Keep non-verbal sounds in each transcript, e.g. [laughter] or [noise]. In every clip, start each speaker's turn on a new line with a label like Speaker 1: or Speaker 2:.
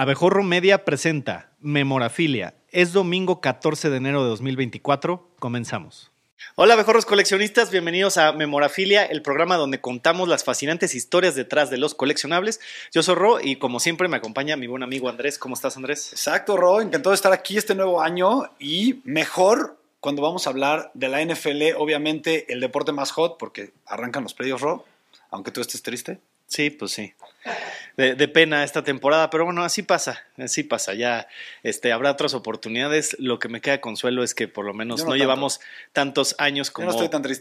Speaker 1: Abejorro Media presenta Memorafilia. Es domingo 14 de enero de 2024. Comenzamos. Hola, abejorros coleccionistas, bienvenidos a Memorafilia, el programa donde contamos las fascinantes historias detrás de los coleccionables. Yo soy Ro y como siempre me acompaña mi buen amigo Andrés. ¿Cómo estás, Andrés?
Speaker 2: Exacto, Ro, encantado de estar aquí este nuevo año y mejor cuando vamos a hablar de la NFL, obviamente el deporte más hot, porque arrancan los predios, Ro, aunque tú estés triste.
Speaker 1: Sí, pues sí. De, pena esta temporada, pero bueno, así pasa, así pasa. Ya este, habrá otras oportunidades. Lo que me queda de consuelo es que por lo menos no, llevamos tantos años como,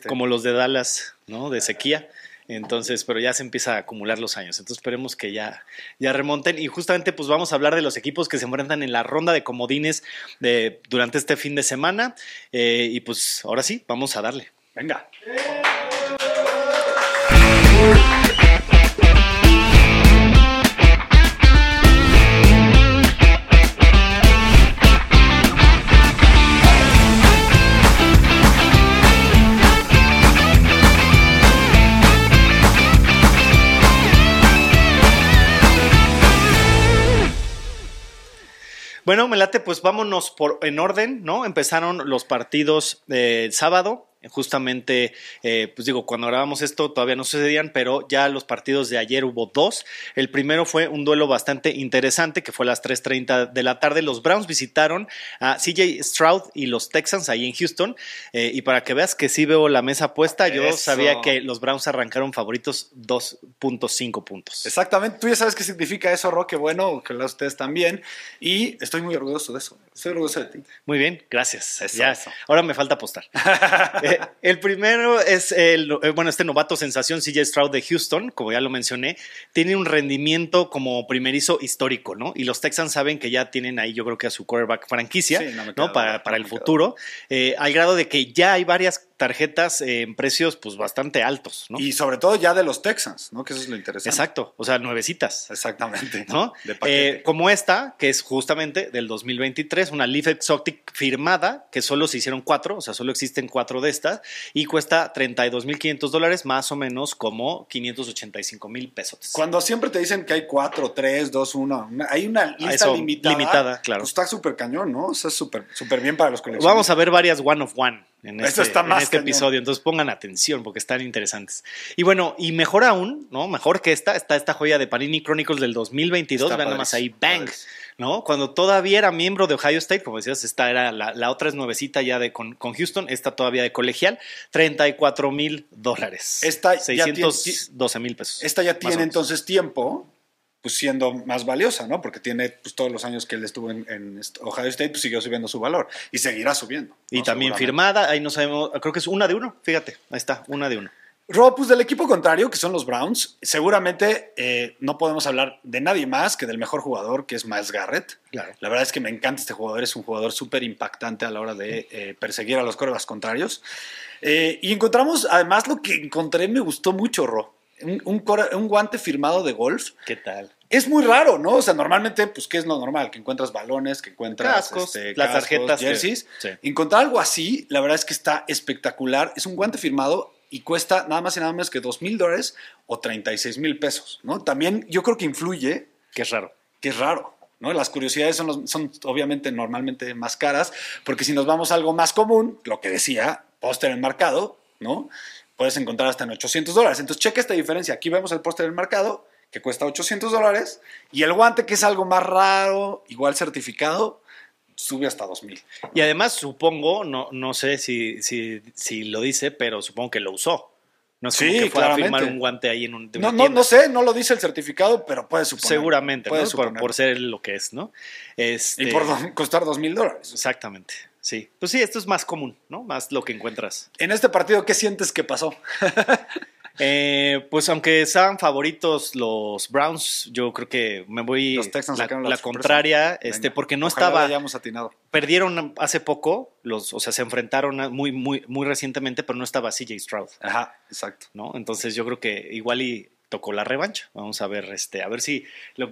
Speaker 1: como los de Dallas, ¿no? De sequía. Entonces, pero ya se empieza a acumular los años. Entonces esperemos que ya, ya remonten. Y justamente pues vamos a hablar de los equipos que se enfrentan en la ronda de comodines de, durante este fin de semana. Eh, y pues ahora sí, vamos a darle.
Speaker 2: Venga.
Speaker 1: Bueno, Melate, pues vámonos por en orden, ¿no? Empezaron los partidos del sábado justamente, eh, pues digo, cuando grabamos esto todavía no sucedían, pero ya los partidos de ayer hubo dos. El primero fue un duelo bastante interesante, que fue a las 3.30 de la tarde. Los Browns visitaron a CJ Stroud y los Texans ahí en Houston. Eh, y para que veas que sí veo la mesa puesta, yo sabía que los Browns arrancaron favoritos 2.5 puntos.
Speaker 2: Exactamente, tú ya sabes qué significa eso, Roque. Bueno, ojalá ustedes también. Y estoy muy orgulloso de eso. Estoy orgulloso de ti.
Speaker 1: Muy bien, gracias. Ahora me falta apostar. [laughs] Eh, el primero es el, eh, bueno, este novato sensación CJ Stroud de Houston, como ya lo mencioné, tiene un rendimiento como primerizo histórico, ¿no? Y los Texans saben que ya tienen ahí, yo creo que a su quarterback franquicia, no, Para, para el futuro, eh, al grado de que ya hay varias tarjetas en precios pues bastante altos, ¿no?
Speaker 2: Y sobre todo ya de los Texans, ¿no? Que eso es lo interesante.
Speaker 1: Exacto, o sea, nuevecitas.
Speaker 2: Exactamente. [laughs]
Speaker 1: ¿No? Eh, como esta, que es justamente del 2023, una Leaf Exotic firmada, que solo se hicieron cuatro, o sea, solo existen cuatro de estas, y cuesta 32.500 dólares, más o menos como 585 mil pesos.
Speaker 2: Cuando siempre te dicen que hay cuatro, tres, dos, uno, hay una lista limitada.
Speaker 1: Limitada, claro.
Speaker 2: Pues está súper cañón, ¿no? O sea, súper bien para los coleccionistas.
Speaker 1: Vamos a ver varias one of one en este, este episodio. Entonces pongan atención porque están interesantes. Y bueno, y mejor aún, ¿no? Mejor que esta, está esta joya de Panini Chronicles del 2022. Vean nomás ahí, bang. ¿No? Cuando todavía era miembro de Ohio State, como decías, esta era la, otra es nuevecita ya de con, Houston, esta todavía de colegial, 34 mil dólares.
Speaker 2: Esta
Speaker 1: 612 mil pesos.
Speaker 2: Esta ya tiene entonces tiempo pues siendo más valiosa, ¿no? Porque tiene pues, todos los años que él estuvo en, Ohio State, pues siguió subiendo su valor y seguirá subiendo.
Speaker 1: Y también firmada, ahí no sabemos, creo que es una de uno, fíjate, ahí está, una de uno.
Speaker 2: Rob, pues del equipo contrario, que son los Browns, seguramente eh, no podemos hablar de nadie más que del mejor jugador, que es Miles Garrett.
Speaker 1: Claro.
Speaker 2: La verdad es que me encanta este jugador, es un jugador súper impactante a la hora de eh, perseguir a los corebas contrarios. Eh, y encontramos, además, lo que encontré me gustó mucho, Ro un, guante firmado de golf.
Speaker 1: ¿Qué tal?
Speaker 2: Es muy raro, ¿no? O sea, normalmente, pues, ¿qué es lo normal? Que encuentras balones, que encuentras
Speaker 1: cascos, este, las tarjetas,
Speaker 2: jerseys. Encontrar algo así, la verdad es que está espectacular. Es un guante firmado y cuesta nada más y nada menos que dos mil dólares o 36 mil pesos, ¿no? También yo creo que influye.
Speaker 1: Que es raro.
Speaker 2: Que es raro. ¿No? Las curiosidades son, son obviamente normalmente más caras, porque si nos vamos a algo más común, lo que decía, póster enmarcado, ¿no? Puedes encontrar hasta en 800 dólares. Entonces, checa esta diferencia. Aquí vemos el póster del mercado, que cuesta 800 dólares, y el guante, que es algo más raro, igual certificado, sube hasta 2000.
Speaker 1: Y además, supongo, no, no sé si, si, si lo dice, pero supongo que lo usó. No es como que fuera a firmar un guante ahí en un.
Speaker 2: No, no, no sé, no lo dice el certificado, pero puede suponer.
Speaker 1: Seguramente, puede por, ser lo que es, ¿no?
Speaker 2: Este... Y por costar dos mil dólares.
Speaker 1: Exactamente. Sí, pues sí, esto es más común, ¿no? Más lo que encuentras.
Speaker 2: En este partido, ¿qué sientes que pasó? [laughs]
Speaker 1: Eh, pues aunque sean favoritos los Browns, yo creo que me voy
Speaker 2: los Texans la,
Speaker 1: la contraria, este, porque no estaba.
Speaker 2: atinado.
Speaker 1: Perdieron hace poco, los, o sea, se enfrentaron muy, muy, muy recientemente, pero no estaba CJ Stroud.
Speaker 2: Ajá, exacto.
Speaker 1: ¿no? Entonces yo creo que igual y tocó la revancha. Vamos a ver, este, a ver si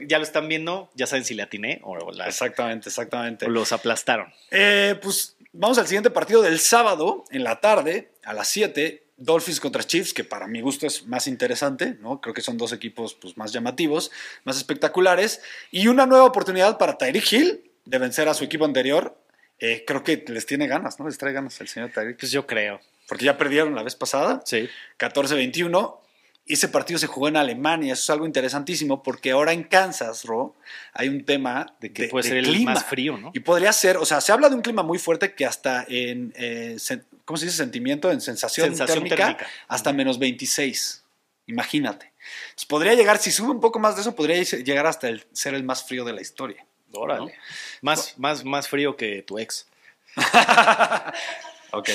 Speaker 1: ya lo están viendo, ya saben si le atiné o la,
Speaker 2: Exactamente, exactamente.
Speaker 1: los aplastaron.
Speaker 2: Eh, pues vamos al siguiente partido del sábado en la tarde, a las 7. Dolphins contra Chiefs, que para mi gusto es más interesante, ¿no? Creo que son dos equipos pues, más llamativos, más espectaculares. Y una nueva oportunidad para Tyreek Hill de vencer a su equipo anterior. Eh, creo que les tiene ganas, ¿no? Les trae ganas el señor Tyreek.
Speaker 1: Pues yo creo.
Speaker 2: Porque ya perdieron la vez pasada.
Speaker 1: Sí.
Speaker 2: 14-21 ese partido se jugó en Alemania, eso es algo interesantísimo porque ahora en Kansas, Ro, hay un tema
Speaker 1: de que puede ser el más frío, ¿no?
Speaker 2: Y podría ser, o sea, se habla de un clima muy fuerte que hasta en, eh, ¿cómo se dice? Sentimiento, en sensación, térmica, hasta menos 26. Imagínate. podría llegar, si sube un poco más de eso, podría llegar hasta el, ser el más frío de la historia.
Speaker 1: Órale. Más, más, más frío que tu ex. [laughs]
Speaker 2: ok.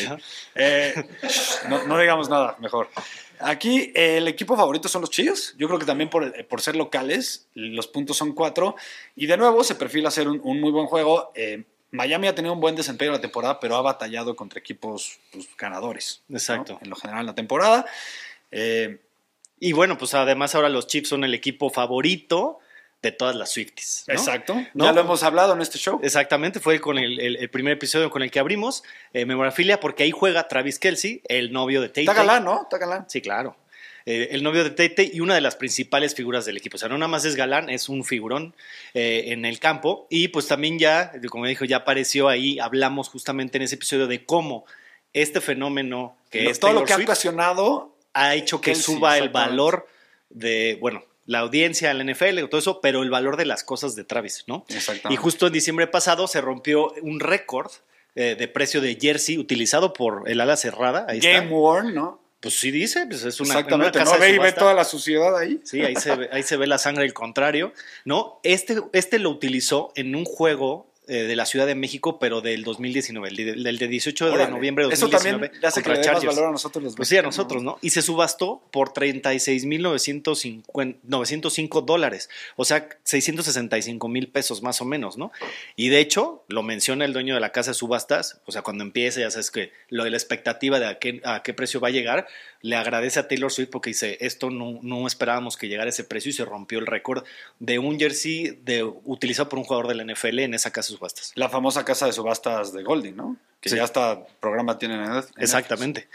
Speaker 2: Eh, no, no digamos nada, mejor. Aquí el equipo favorito son los Chillos. Yo creo que también por, ser locales, los puntos son cuatro. Y de nuevo se perfila hacer un, muy buen juego. Eh, Miami ha tenido un buen desempeño en la temporada, pero ha batallado contra equipos pues, ganadores.
Speaker 1: Exacto.
Speaker 2: En lo general en la temporada.
Speaker 1: Eh, y bueno, pues además ahora los Chiefs son el equipo favorito de todas las Swifties.
Speaker 2: Exacto. Ya lo hemos hablado en este show.
Speaker 1: Exactamente, fue con el, primer episodio con el que abrimos eh, Memorafilia, porque ahí juega Travis Kelsey, el novio de Tate.
Speaker 2: Está galán, ¿no? Está galán.
Speaker 1: Sí, claro. Eh, el novio de Tate y una de las principales figuras del equipo. O sea, no nada más es galán, es un figurón eh, en el campo. Y pues también ya, como dijo, ya apareció ahí, hablamos justamente en ese episodio de cómo este fenómeno que es
Speaker 2: todo lo que ha ocasionado
Speaker 1: ha hecho que suba el valor de, bueno, la audiencia, la NFL, todo eso, pero el valor de las cosas de Travis, ¿no?
Speaker 2: Exactamente.
Speaker 1: Y justo en diciembre pasado se rompió un récord eh, de precio de jersey utilizado por el ala cerrada.
Speaker 2: Ahí Game worn, ¿no?
Speaker 1: Pues sí dice, pues es una,
Speaker 2: Exactamente, casa ¿no? ve y ve toda la suciedad ahí.
Speaker 1: Sí, ahí se, ve, ahí se ve la sangre, el contrario, ¿no? Este, este lo utilizó en un juego eh, de la Ciudad de México, pero del 2019, el, del de 18 de noviembre de 2019. Eso también
Speaker 2: hace que le más valor a nosotros los
Speaker 1: Pues sí, a nosotros, ¿no? Y se subastó por 36.905 dólares, o sea, 665 mil pesos más o menos, ¿no? Y de hecho, lo menciona el dueño de la casa de subastas, o sea, cuando empieza, ya sabes que lo de la expectativa de a qué, a qué precio va a llegar, le agradece a Taylor Swift porque dice, esto no, no esperábamos que llegara a ese precio y se rompió el récord de un jersey de, utilizado por un jugador de la NFL en esa casa de subastas.
Speaker 2: La famosa casa de subastas de Golding, ¿no? Que ya está programa tiene en
Speaker 1: Exactamente.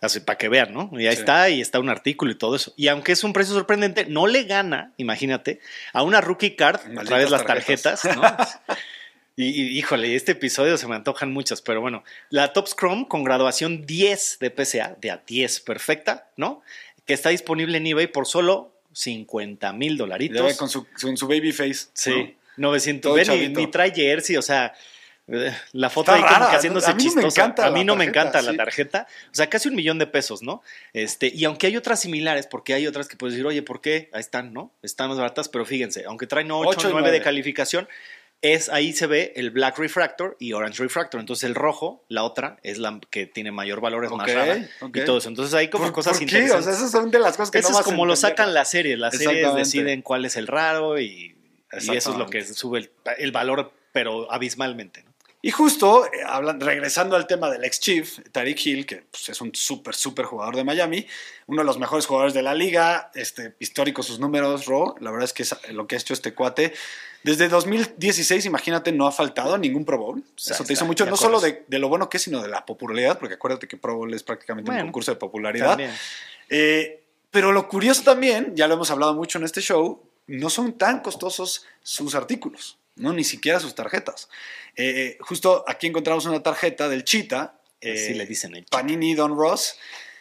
Speaker 1: Así, para que vean, ¿no? Y ahí está, y está un artículo y todo eso. Y aunque es un precio sorprendente, no le gana, imagínate, a una rookie card, a través de las tarjetas, ¿no? [laughs] Y, híjole, este episodio se me antojan muchas, pero bueno, la Top Scrum con graduación 10 de PSA, de a 10 perfecta, ¿no? Que está disponible en eBay por solo 50 mil dolaritos.
Speaker 2: Con su, baby face.
Speaker 1: Sí, 900. Ven, ni, trae jersey, o sea, eh, la foto ahí como que haciéndose chistosa. a mí no me encanta la tarjeta. O sea, casi un millón de pesos, ¿no? Este, y aunque hay otras similares, porque hay otras que puedes decir, oye, ¿por qué? Ahí están, ¿no? Están más baratas, pero fíjense, aunque traen 8, o 9 de calificación, es ahí se ve el Black Refractor y Orange Refractor. Entonces el rojo, la otra, es la que tiene mayor valor, es más rara y todo eso. Entonces hay como cosas
Speaker 2: ¿por
Speaker 1: interesantes.
Speaker 2: O sea, esas son de las cosas que
Speaker 1: eso
Speaker 2: no
Speaker 1: es como lo sacan las series. Las series deciden cuál es el raro y, y eso es lo que sube el, valor, pero abismalmente. ¿no?
Speaker 2: Y justo, eh, regresando al tema del ex Chief, Tariq Hill, que pues, es un súper, súper jugador de Miami, uno de los mejores jugadores de la liga, este, histórico sus números, Ro, la verdad es que es lo que ha hecho este cuate. Desde 2016, imagínate, no ha faltado ningún Pro Bowl. Eso te hizo mucho, no solo de, lo bueno que es, sino de la popularidad, porque acuérdate que Pro Bowl es prácticamente un concurso de popularidad. Eh, pero lo curioso también, ya lo hemos hablado mucho en este show, no son tan costosos sus artículos, no ni siquiera sus tarjetas. Eh, justo aquí encontramos una tarjeta del Cheetah.
Speaker 1: Eh, le dicen el
Speaker 2: Panini Don Ross,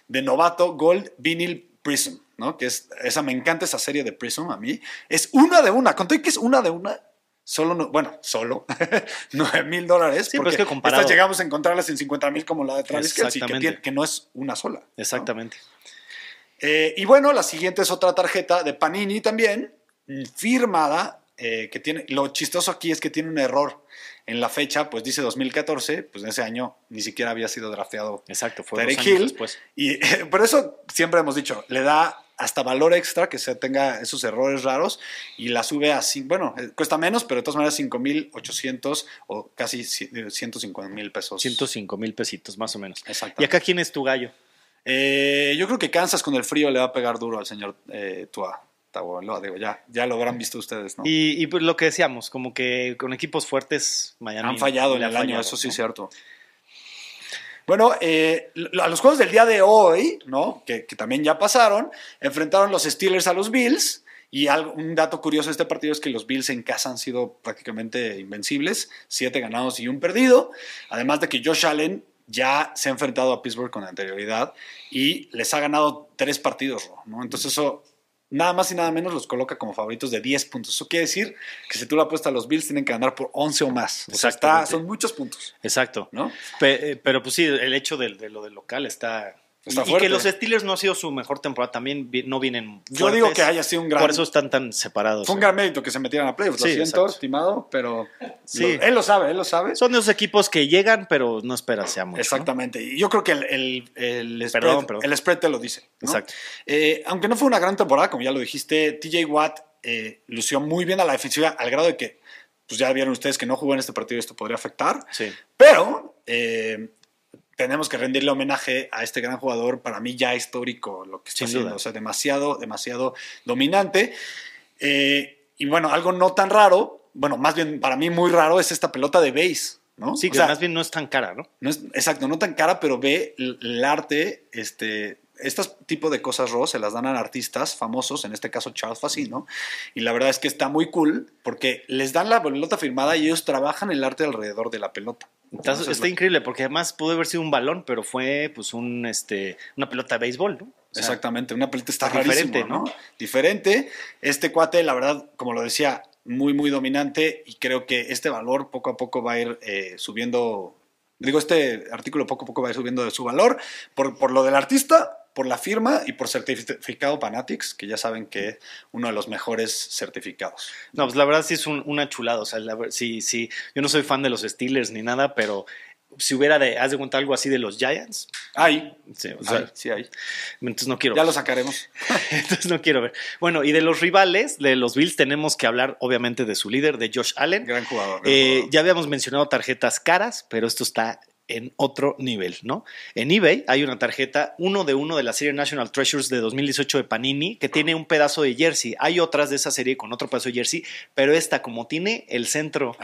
Speaker 2: de novato Gold Vinyl Prism, ¿no? Que es, esa, me encanta esa serie de Prism a mí. Es una de una, conté que es una de una, solo, bueno, solo [laughs] 9 mil dólares.
Speaker 1: Sí, porque es que comparado.
Speaker 2: Estas llegamos a encontrarlas en 50 mil como la de Travis Kelsey, que, que, no es una sola.
Speaker 1: Exactamente.
Speaker 2: Eh, y bueno, la siguiente es otra tarjeta de Panini también, firmada, que tiene, lo chistoso aquí es que tiene un error en la fecha, pues dice 2014, pues en ese año ni siquiera había sido drafteado.
Speaker 1: Exacto, fue dos años después.
Speaker 2: Y [laughs] por eso siempre hemos dicho, le da hasta valor extra que se tenga esos errores raros y la sube a, bueno, eh, cuesta menos, pero de todas maneras 5.800 o casi 105 mil pesos.
Speaker 1: 105 mil pesitos más o menos.
Speaker 2: Exacto.
Speaker 1: ¿Y acá quién es tu gallo?
Speaker 2: Eh, yo creo que Kansas con el frío le va a pegar duro al señor eh, Tua lo, digo, ya, ya lo habrán visto ustedes, ¿no?
Speaker 1: Y, pues lo que decíamos, como que con equipos fuertes,
Speaker 2: Miami. Han fallado en el año, eso sí es cierto. Bueno, eh, a los juegos del día de hoy, ¿no? Que, también ya pasaron, enfrentaron los Steelers a los Bills. Y algo, un dato curioso de este partido es que los Bills en casa han sido prácticamente invencibles, siete ganados y un perdido. Además de que Josh Allen ya se ha enfrentado a Pittsburgh con anterioridad y les ha ganado tres partidos, ¿no? Entonces eso nada más y nada menos los coloca como favoritos de 10 puntos. Eso quiere decir que si tú la apuestas a los Bills, tienen que ganar por 11 o más. O sea, está, son muchos puntos.
Speaker 1: Exacto. ¿no? Eh, pero pues sí, el hecho de, lo del local está, y, que los Steelers no ha sido su mejor temporada, también no vienen.
Speaker 2: Yo digo que haya sido un gran.
Speaker 1: Por eso están tan separados.
Speaker 2: Fue un gran mérito que se metieran a playoffs. Lo siento, estimado, pero. Sí. él lo sabe, él lo sabe.
Speaker 1: Son de esos equipos que llegan, pero no espera sea mucho.
Speaker 2: Exactamente. Y yo creo que el, el, spread, el spread te lo dice. Exacto. Eh, aunque no fue una gran temporada, como ya lo dijiste, TJ Watt eh, lució muy bien a la defensiva, al grado de que. Pues ya vieron ustedes que no jugó en este partido, esto podría afectar. Sí. Pero eh, tenemos que rendirle homenaje a este gran jugador, para mí ya histórico, lo que está haciendo, o sea, demasiado, demasiado dominante. Eh, y bueno, algo no tan raro, bueno, más bien para mí muy raro es esta pelota de base. ¿no?
Speaker 1: Sí, que más bien no es tan cara, ¿no?
Speaker 2: no es, exacto, no tan cara, pero ve el, arte, este, estos tipo de cosas, Ross, se las dan a artistas famosos, en este caso Charles Facino, y la verdad es que está muy cool porque les dan la pelota firmada y ellos trabajan el arte alrededor de la pelota.
Speaker 1: Está, increíble porque además pudo haber sido un balón, pero fue pues un este una pelota de béisbol, ¿no?
Speaker 2: Exactamente, una pelota está diferente, ¿no? Diferente. Este cuate, la verdad, como lo decía, muy, muy dominante y creo que este valor poco a poco va a ir eh, subiendo. Digo, este artículo poco a poco va a ir subiendo de su valor por, por lo del artista, por la firma y por certificado Panatics, que ya saben que es uno de los mejores certificados.
Speaker 1: No, pues la verdad sí es una chulada. O sea, sí, sí. Yo no soy fan de los Steelers ni nada, pero si hubiera de, haz de cuenta algo así de los Giants.
Speaker 2: Hay. Sí, sí hay.
Speaker 1: Entonces no quiero.
Speaker 2: Ya lo sacaremos. [laughs]
Speaker 1: entonces no quiero ver. Bueno, y de los rivales, de los Bills, tenemos que hablar obviamente de su líder, de Josh Allen.
Speaker 2: Gran jugador.
Speaker 1: Eh, ya habíamos mencionado tarjetas caras, pero esto está en otro nivel, ¿no? En eBay hay una tarjeta uno de uno de la serie National Treasures de 2018 de Panini que tiene un pedazo de jersey. Hay otras de esa serie con otro pedazo de jersey, pero esta como tiene el centro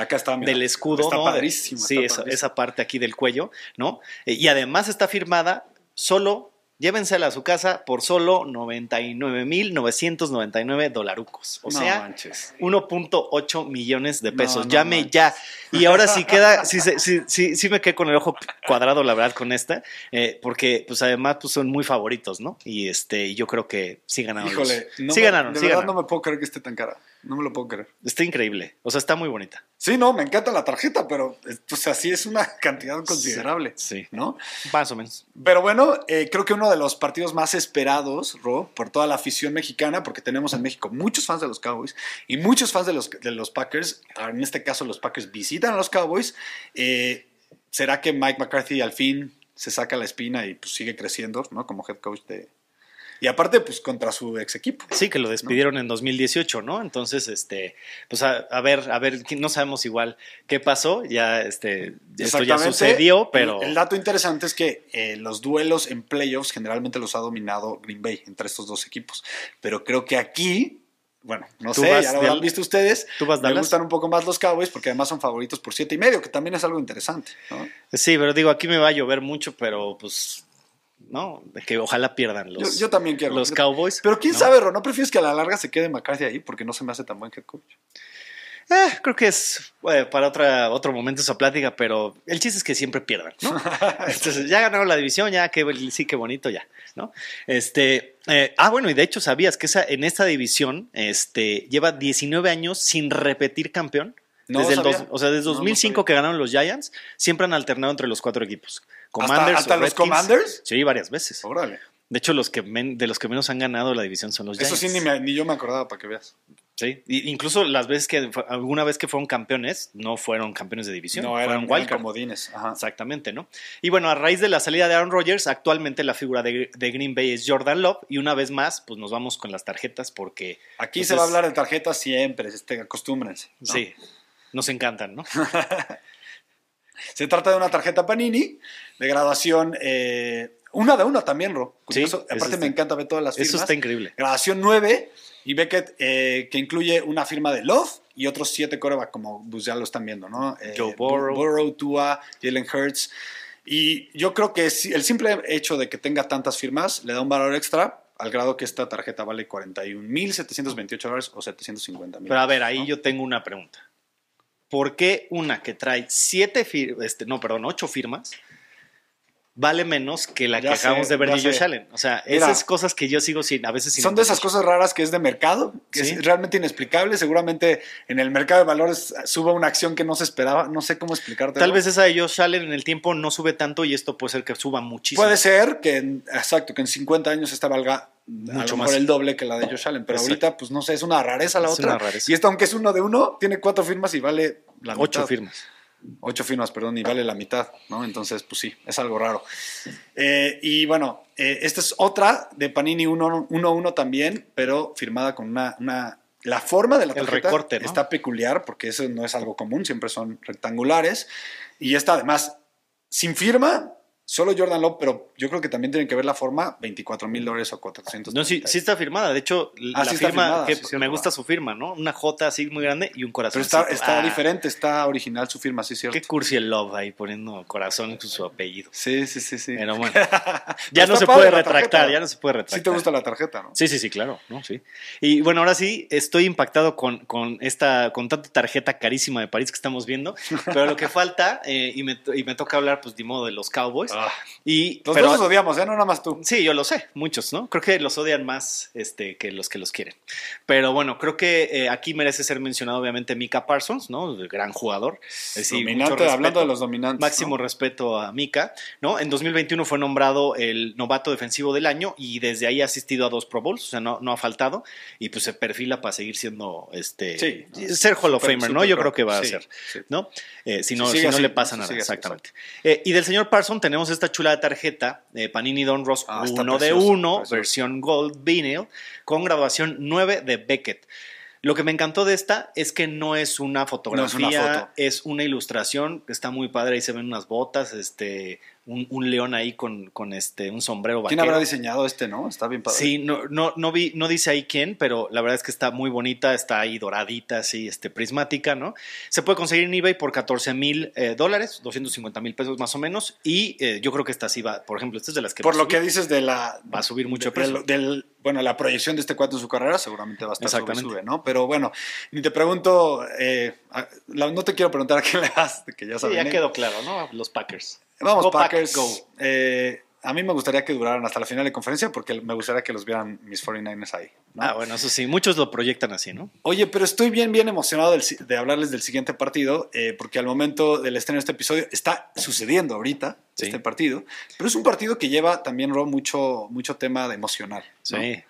Speaker 1: del escudo,
Speaker 2: está Padrísimo,
Speaker 1: sí, esa, esa, parte aquí del cuello, ¿no? Eh, y además está firmada solo Llévensela a su casa por solo 99.999 dolarucos. O sea, 1.8 millones de pesos. Llame ya. Y ahora sí [laughs] queda, sí, sí, sí, sí, me quedé con el ojo cuadrado, la verdad, con esta, eh, porque pues además pues, son muy favoritos, ¿no? Y este, yo creo que sí ganaron.
Speaker 2: Híjole, sí ganaron. De verdad no me puedo creer que esté tan cara. No me lo puedo creer.
Speaker 1: Está increíble. O sea, está muy bonita.
Speaker 2: Sí, no, me encanta la tarjeta, pero o sea, sí es una [laughs] cantidad considerable. Sí. ¿No?
Speaker 1: Más o menos.
Speaker 2: Pero bueno, eh, creo que uno de los partidos más esperados, Ro, por toda la afición mexicana, porque tenemos en México muchos fans de los Cowboys y muchos fans de los, de los Packers. En este caso, los Packers visitan a los Cowboys. Eh, ¿Será que Mike McCarthy al fin se saca la espina y pues, sigue creciendo, ¿no? Como head coach de, y aparte, pues contra su ex equipo.
Speaker 1: Sí, que lo despidieron en 2018, ¿no? Entonces, este, pues a, ver, a ver, no sabemos igual qué pasó, ya este, esto ya sucedió, pero...
Speaker 2: El, dato interesante es que eh, los duelos en playoffs generalmente los ha dominado Green Bay entre estos dos equipos, pero creo que aquí bueno, no sé, ya lo han visto ustedes. ¿Tú vas Me gustan un poco más los Cowboys porque además son favoritos por siete y medio, que también es algo interesante. ¿no?
Speaker 1: Sí, pero digo, aquí me va a llover mucho, pero pues ¿no? Que ojalá pierdan los,
Speaker 2: yo, también quiero.
Speaker 1: los Cowboys.
Speaker 2: Pero quién sabe, Ro, ¿no prefieres que a la larga se quede McCarthy ahí? Porque no se me hace tan buen head coach.
Speaker 1: Eh, creo que es eh, para otra, otro momento esa plática, pero el chiste es que siempre pierdan, ¿no? [laughs] Entonces, ya ganaron la división, ya que sí, qué bonito, ya, ¿no? Este, eh, ah, bueno, y de hecho, ¿sabías que esa, en esta división este, lleva 19 años sin repetir campeón? desde el o sea, desde 2005 que ganaron los Giants, siempre han alternado entre los cuatro equipos.
Speaker 2: Commanders ¿Hasta, los Commanders?
Speaker 1: Sí, varias veces. Órale. De hecho, los que de los que menos han ganado la división son los Giants.
Speaker 2: Eso sí, ni, yo me acordaba, para que veas.
Speaker 1: Sí, incluso las veces que, alguna vez que fueron campeones, no fueron campeones de división,
Speaker 2: no,
Speaker 1: eran,
Speaker 2: fueron comodines.
Speaker 1: Exactamente, ¿no? Y bueno, a raíz de la salida de Aaron Rodgers, actualmente la figura de, Green Bay es Jordan Love, y una vez más, pues nos vamos con las tarjetas porque...
Speaker 2: Aquí
Speaker 1: pues,
Speaker 2: se va a hablar de tarjetas siempre, este, acostúmbrense.
Speaker 1: Sí, nos encantan, ¿no? [laughs]
Speaker 2: Se trata de una tarjeta Panini de graduación, eh, una de una también, Ro. Sí, Aparte me encanta ver todas las firmas.
Speaker 1: Eso está increíble.
Speaker 2: Graduación 9 y Beckett, eh, que incluye una firma de Love y otros siete coreback, como pues ya lo están viendo, ¿no?
Speaker 1: Eh, Joe Burrow.
Speaker 2: Burrow, Tua, Jalen Hurts. Y yo creo que el simple hecho de que tenga tantas firmas le da un valor extra al grado que esta tarjeta vale 41.728 dólares o 750 mil.
Speaker 1: Pero a ver, ahí yo tengo una pregunta. ¿Por qué una que trae siete, este, no, perdón, ocho firmas vale menos que la que acabamos de ver de Josh Allen. O sea, esas cosas que yo sigo sin, a veces sin
Speaker 2: Son de esas cosas raras que es de mercado, que es realmente inexplicable. Seguramente en el mercado de valores suba una acción que no se esperaba. No sé cómo explicarte.
Speaker 1: Tal vez esa de Josh Allen en el tiempo no sube tanto y esto puede ser que suba muchísimo.
Speaker 2: Puede ser que, exacto, que en 50 años esta valga mucho más el doble que la de Josh Allen. Pero ahorita, pues no sé, es una rareza la otra. Y esto, aunque es uno de uno, tiene cuatro firmas y vale la
Speaker 1: Ocho firmas.
Speaker 2: Ocho firmas, perdón, y vale la mitad, ¿no? Entonces, pues sí, es algo raro. Eh, y bueno, eh, esta es otra de Panini 1-1 también, pero firmada con una, una la forma de la tarjeta recorte, está peculiar porque eso no es algo común, siempre son rectangulares. Y esta además, sin firma, Solo Jordan Love, pero yo creo que también tienen que ver la forma, 24 mil dólares o 400.
Speaker 1: No, sí, sí está firmada. De hecho, ah, la firma, que me gusta su firma, ¿no? Una J así muy grande y un corazón.
Speaker 2: Pero está, está ah. diferente, está original su firma, sí, cierto.
Speaker 1: Qué cursi el Love ahí poniendo corazón en su apellido.
Speaker 2: Sí, sí, sí, sí.
Speaker 1: Pero bueno, [laughs] ya no se puede retractar, ya no se puede retractar.
Speaker 2: Sí te gusta la tarjeta, ¿no?
Speaker 1: Sí, sí, sí, claro, ¿no? Sí. Y bueno, ahora sí, estoy impactado con, con esta, con tanta tarjeta carísima de París que estamos viendo, pero lo que falta, eh, y, me, y me toca hablar, pues, de modo de los Cowboys. Ah. Y
Speaker 2: los dos los odiamos, ¿eh? No nada más tú.
Speaker 1: Sí, yo lo sé, muchos, ¿no? Creo que los odian más este, que los que los quieren. Pero bueno, creo que eh, aquí merece ser mencionado, obviamente, Mika Parsons, ¿no? El gran jugador.
Speaker 2: Dominante, hablando de los dominantes.
Speaker 1: Máximo respeto a Mika, ¿no? En 2021 fue nombrado el novato defensivo del año y desde ahí ha asistido a dos Pro Bowls, o sea, no, no ha faltado y pues se perfila para seguir siendo, este, ser Hall of Famer, ¿no? Yo creo que va a ser, ¿no? Eh, si no, si no le pasa nada, exactamente. Eh, y del señor Parsons tenemos esta chula de tarjeta eh, Panini Don Ross 1 ah, de 1, versión Gold Vinyl, con graduación 9 de Beckett. Lo que me encantó de esta es que no es una fotografía, es, una ilustración, está muy padre, ahí se ven unas botas, este, un, león ahí con, con, este, un sombrero
Speaker 2: vaquero. ¿Quién habrá diseñado este, no? Está bien padre.
Speaker 1: Sí, no, no, no, vi, no dice ahí quién, pero la verdad es que está muy bonita, está ahí doradita, así, este, prismática, ¿no? Se puede conseguir en eBay por 14 mil eh, dólares, 250 mil pesos más o menos, y eh, yo creo que esta sí va, por ejemplo, esta es de las que...
Speaker 2: Por lo que dices de la...
Speaker 1: Va a subir mucho precio.
Speaker 2: Del, bueno, la proyección de este cuadro en su carrera seguramente va a estar Exactamente. Sube, ¿no? Pero bueno, ni te pregunto, eh, no te quiero preguntar [laughs] a quién le das, que ya sabes.
Speaker 1: ya quedó claro, ¿no? Los Packers.
Speaker 2: Vamos, Packers. Eh, a mí me gustaría que duraran hasta la final de conferencia porque me gustaría que los vieran mis 49ers ahí.
Speaker 1: Ah, bueno, eso sí, muchos lo proyectan así, ¿no?
Speaker 2: Oye, pero estoy bien, bien emocionado de hablarles del siguiente partido eh, porque al momento del estreno de este episodio está sucediendo ahorita este partido, pero es un partido que lleva también, Rob, mucho, mucho tema de emocional.
Speaker 1: Sí.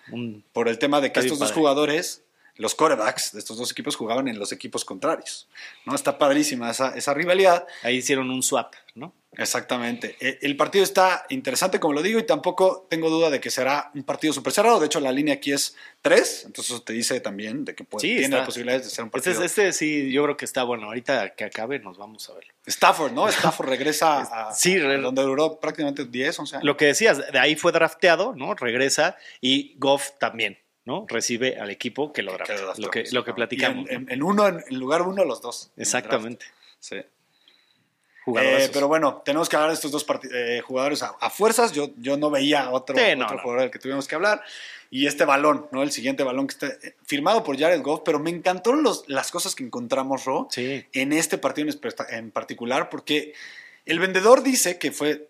Speaker 2: Por el tema de que estos dos jugadores los corebacks de estos dos equipos jugaban en los equipos contrarios. ¿no? Está padrísima esa, esa rivalidad.
Speaker 1: Ahí hicieron un swap, ¿no?
Speaker 2: Exactamente. E, el partido está interesante, como lo digo, y tampoco tengo duda de que será un partido súper cerrado. De hecho, la línea aquí es 3, entonces eso te dice también de que puede, tiene posibilidades de ser un partido.
Speaker 1: Este, sí, yo creo que está bueno. Ahorita que acabe, nos vamos a ver.
Speaker 2: Stafford, ¿no? Stafford regresa [laughs] a, sí, donde duró prácticamente 10, 11 años.
Speaker 1: Lo que decías, de ahí fue drafteado, ¿no? Regresa y Goff también. ¿No? Recibe al equipo que lo draftea. Lo que, lo que platicamos.
Speaker 2: En, uno, en, lugar uno, los dos.
Speaker 1: Exactamente.
Speaker 2: Sí. Eh, pero bueno, tenemos que hablar de estos dos eh, jugadores a, fuerzas. Yo, yo no veía otro, otro jugador del que tuvimos que hablar. Y este balón, ¿no? El siguiente balón que está eh, firmado por Jared Goff, pero me encantaron los, las cosas que encontramos, Ro, en este partido en particular, porque el vendedor dice que fue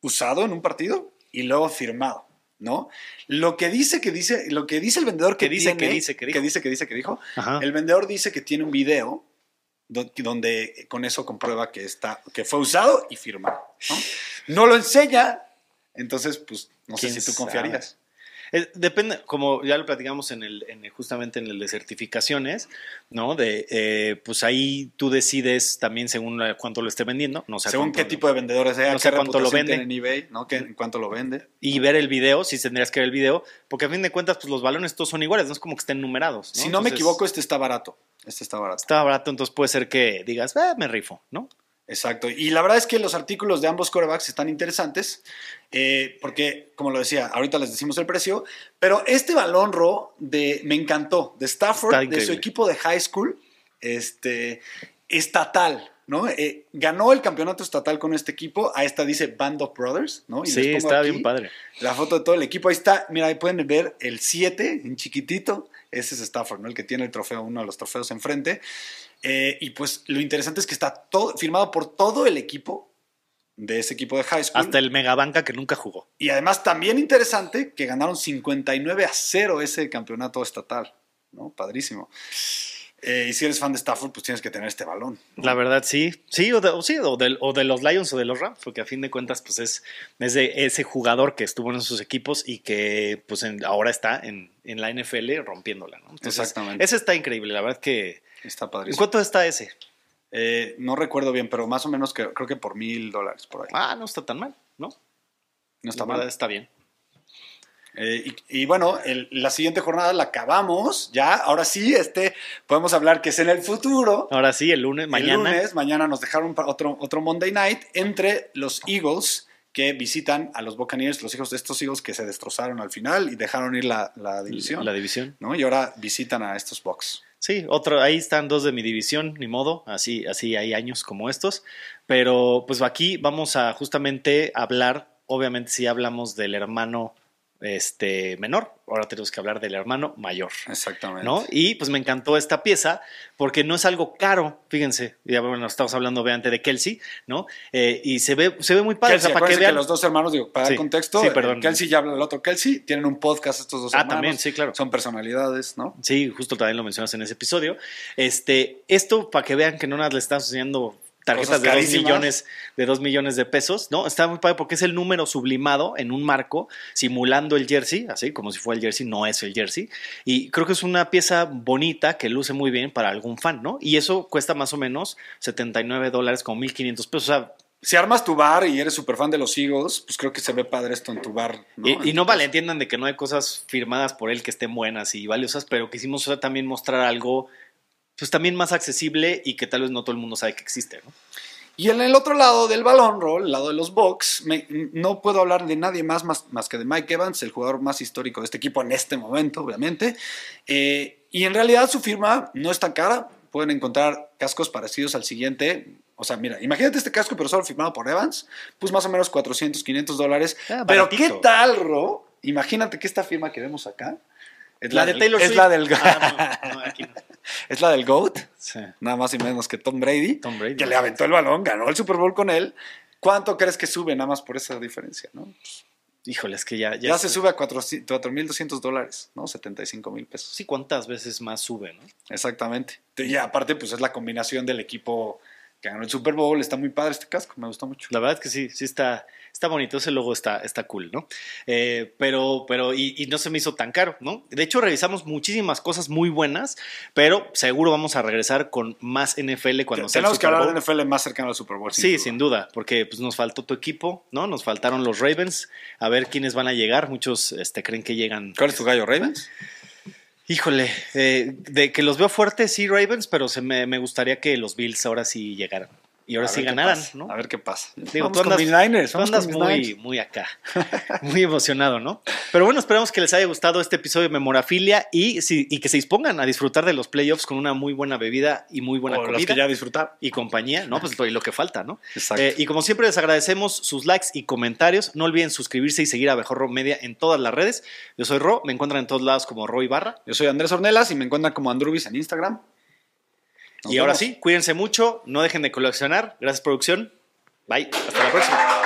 Speaker 2: usado en un partido y luego firmado. ¿No? Lo que dice que dice, lo que dice el vendedor que, dice que dice que dijo, que dice que dice que dijo, el vendedor dice que tiene un video donde con eso comprueba que está, que fue usado y firmado. No, lo enseña, entonces, pues, no sé si tú confiarías.
Speaker 1: Depende, como ya lo platicamos en el, justamente en el de certificaciones, ¿no? De, eh, pues ahí tú decides también según cuánto lo esté vendiendo, no sé
Speaker 2: Según qué tipo de vendedores sea, no sé cuánto lo vende en eBay, ¿no? ¿Qué, cuánto lo vende.
Speaker 1: Y ver el video, si tendrías que ver el video, porque a fin de cuentas, pues los balones todos son iguales, no es como que estén numerados.
Speaker 2: Si no me equivoco, este está barato. Este está barato.
Speaker 1: Está barato, entonces puede ser que digas, eh, me rifo, ¿no?
Speaker 2: Exacto. Y la verdad es que los artículos de ambos corebacks están interesantes, eh, porque, como lo decía, ahorita les decimos el precio, pero este balón, Ro, de, me encantó, de Stafford, de su equipo de high school, este, estatal, ¿no? Eh, ganó el campeonato estatal con este equipo. Ahí está, dice Band of Brothers, ¿no?
Speaker 1: Y sí, está bien padre.
Speaker 2: La foto de todo el equipo. Ahí está, mira, ahí pueden ver el 7 en chiquitito. Ese es Stafford, ¿no? El que tiene el trofeo, uno de los trofeos enfrente. Eh, y pues lo interesante es que está todo, firmado por todo el equipo de ese equipo de high school.
Speaker 1: Hasta el Megabanca que nunca jugó.
Speaker 2: Y además también interesante que ganaron 59 a 0 ese campeonato estatal, ¿no? Padrísimo. Eh, y si eres fan de Stafford, pues tienes que tener este balón.
Speaker 1: La verdad, sí. Sí, o de, sí o, de, los Lions o de los Rams, porque a fin de cuentas, pues es, de ese jugador que estuvo en esos equipos y que pues ahora está en, la NFL rompiéndola. ¿no? Exactamente. Ese está increíble, la verdad que...
Speaker 2: Está padrísimo.
Speaker 1: ¿En cuánto está ese?
Speaker 2: Eh, no recuerdo bien, pero más o menos que, creo que por mil dólares por ahí.
Speaker 1: Ah, no está tan mal, ¿no?
Speaker 2: No está mal.
Speaker 1: Está bien.
Speaker 2: Eh, y, bueno, la siguiente jornada la acabamos ya. Ahora sí, este, podemos hablar que es en el futuro.
Speaker 1: Ahora sí, el lunes, mañana.
Speaker 2: El lunes, mañana nos dejaron otro, otro Monday Night entre los Eagles que visitan a los Buccaneers, los hijos de estos Eagles que se destrozaron al final y dejaron ir la, división.
Speaker 1: La división.
Speaker 2: ¿no? Y ahora visitan a estos Bucks.
Speaker 1: Sí, otro, ahí están dos de mi división, ni modo, así, así hay años como estos. Pero pues aquí vamos a justamente hablar, obviamente si hablamos del hermano este, menor, ahora tenemos que hablar del hermano mayor.
Speaker 2: Exactamente.
Speaker 1: ¿no? Y pues me encantó esta pieza porque no es algo caro, fíjense, ya bueno, estamos hablando obviamente de Kelsey, ¿no? Eh, y se ve, se ve muy padre.
Speaker 2: para que vean. los dos hermanos, digo, para dar contexto, sí, perdón. Kelsey ya habla el otro Kelsey, tienen un podcast estos dos hermanos. Ah, también, sí, claro. Son personalidades, ¿no?
Speaker 1: Sí, justo también lo mencionas en ese episodio. Este, esto para que vean que no nada le estamos enseñando tarjetas de 2 millones, de dos millones de pesos, ¿no? Está muy padre porque es el número sublimado en un marco, simulando el jersey, así como si fuera el jersey, no es el jersey. Y creo que es una pieza bonita que luce muy bien para algún fan, ¿no? Y eso cuesta más o menos 79 dólares, como 1500 pesos. O sea,
Speaker 2: si armas tu bar y eres súper fan de los Eagles, pues creo que se ve padre esto en tu bar.
Speaker 1: Y, no vale, entiendan de que no hay cosas firmadas por él que estén buenas y valiosas, pero quisimos también mostrar algo pues también más accesible y que tal vez no todo el mundo sabe que existe, ¿no?
Speaker 2: Y en el otro lado del balón roll, el lado de los Bucks, no puedo hablar de nadie más, más, que de Mike Evans, el jugador más histórico de este equipo en este momento, obviamente. Eh, y en realidad su firma no es tan cara. Pueden encontrar cascos parecidos al siguiente. O sea, mira, imagínate este casco, pero solo firmado por Evans. Pues más o menos 400, 500 dólares. Ah, pero ¿qué tal, Ro? Imagínate que esta firma que vemos acá
Speaker 1: es la, de Taylor
Speaker 2: es La del, ah, [laughs] Es la del GOAT. Nada más y menos que Tom Brady.
Speaker 1: Tom Brady.
Speaker 2: Que le aventó el balón, ganó el Super Bowl con él. ¿Cuánto crees que sube nada más por esa diferencia? ¿no?
Speaker 1: Híjole, es que ya.
Speaker 2: Ya, se sube a 4.200 dólares, ¿no? 75 mil pesos.
Speaker 1: Sí, ¿cuántas veces más sube, no?
Speaker 2: Exactamente. Y aparte, pues es la combinación del equipo que ganó el Super Bowl. Está muy padre este casco, me gustó mucho.
Speaker 1: La verdad es que sí, sí está, está bonito, ese logo está, está cool, ¿no? Eh, pero, pero, y, no se me hizo tan caro, ¿no? De hecho, revisamos muchísimas cosas muy buenas, pero seguro vamos a regresar con más NFL cuando
Speaker 2: sea Tenemos que hablar de NFL más cercano al Super Bowl.
Speaker 1: sí, sin duda, porque pues, nos faltó tu equipo, ¿no? Nos faltaron los Ravens, a ver quiénes van a llegar. Muchos este, creen que llegan.
Speaker 2: ¿Cuál es tu gallo, Ravens?
Speaker 1: Híjole, eh, de que los veo fuertes, sí, Ravens, pero se me, me, gustaría que los Bills ahora sí llegaran. Y ahora sí ganaran, ¿no?
Speaker 2: A ver qué pasa.
Speaker 1: Digo, tú andas, Niners, muy, muy acá, [laughs] muy emocionado, ¿no? Pero bueno, esperamos que les haya gustado este episodio de Memorafilia y, y que se dispongan a disfrutar de los playoffs con una muy buena bebida y muy buena o comida. Los
Speaker 2: que ya disfrutar.
Speaker 1: Y compañía, ¿no? Pues lo, que falta, ¿no? Exacto. Eh, y como siempre les agradecemos sus likes y comentarios. No olviden suscribirse y seguir a Mejor Media en todas las redes. Yo soy Ro, me encuentran en todos lados como Ro Barra.
Speaker 2: Yo soy Andrés Ornelas y me encuentran como Andrubis en Instagram
Speaker 1: y ahora sí, cuídense mucho, no dejen de coleccionar. Gracias, producción. Bye, hasta la próxima.